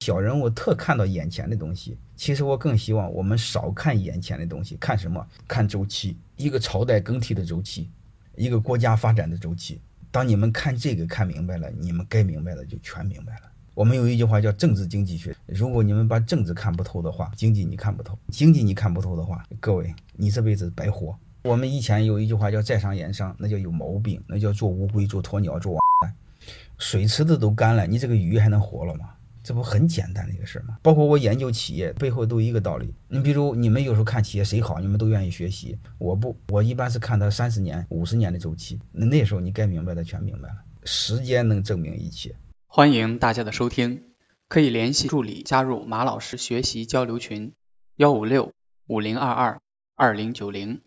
小人物特看到眼前的东西，其实我更希望我们少看眼前的东西，看什么？看周期，一个朝代更替的周期，一个国家发展的周期。当你们看这个看明白了，你们该明白的就全明白了。我们有一句话叫政治经济学，如果你们把政治看不透的话，经济你看不透；经济你看不透的话，各位你这辈子白活。我们以前有一句话叫在商言商，那叫有毛病，那叫做乌龟做鸵鸟做王水池子都干了，你这个鱼还能活了吗？这不很简单的一个事儿吗？包括我研究企业背后都一个道理。你比如你们有时候看企业谁好，你们都愿意学习。我不，我一般是看他三十年、五十年的周期。那那时候你该明白的全明白了。时间能证明一切。欢迎大家的收听，可以联系助理加入马老师学习交流群：幺五六五零二二二零九零。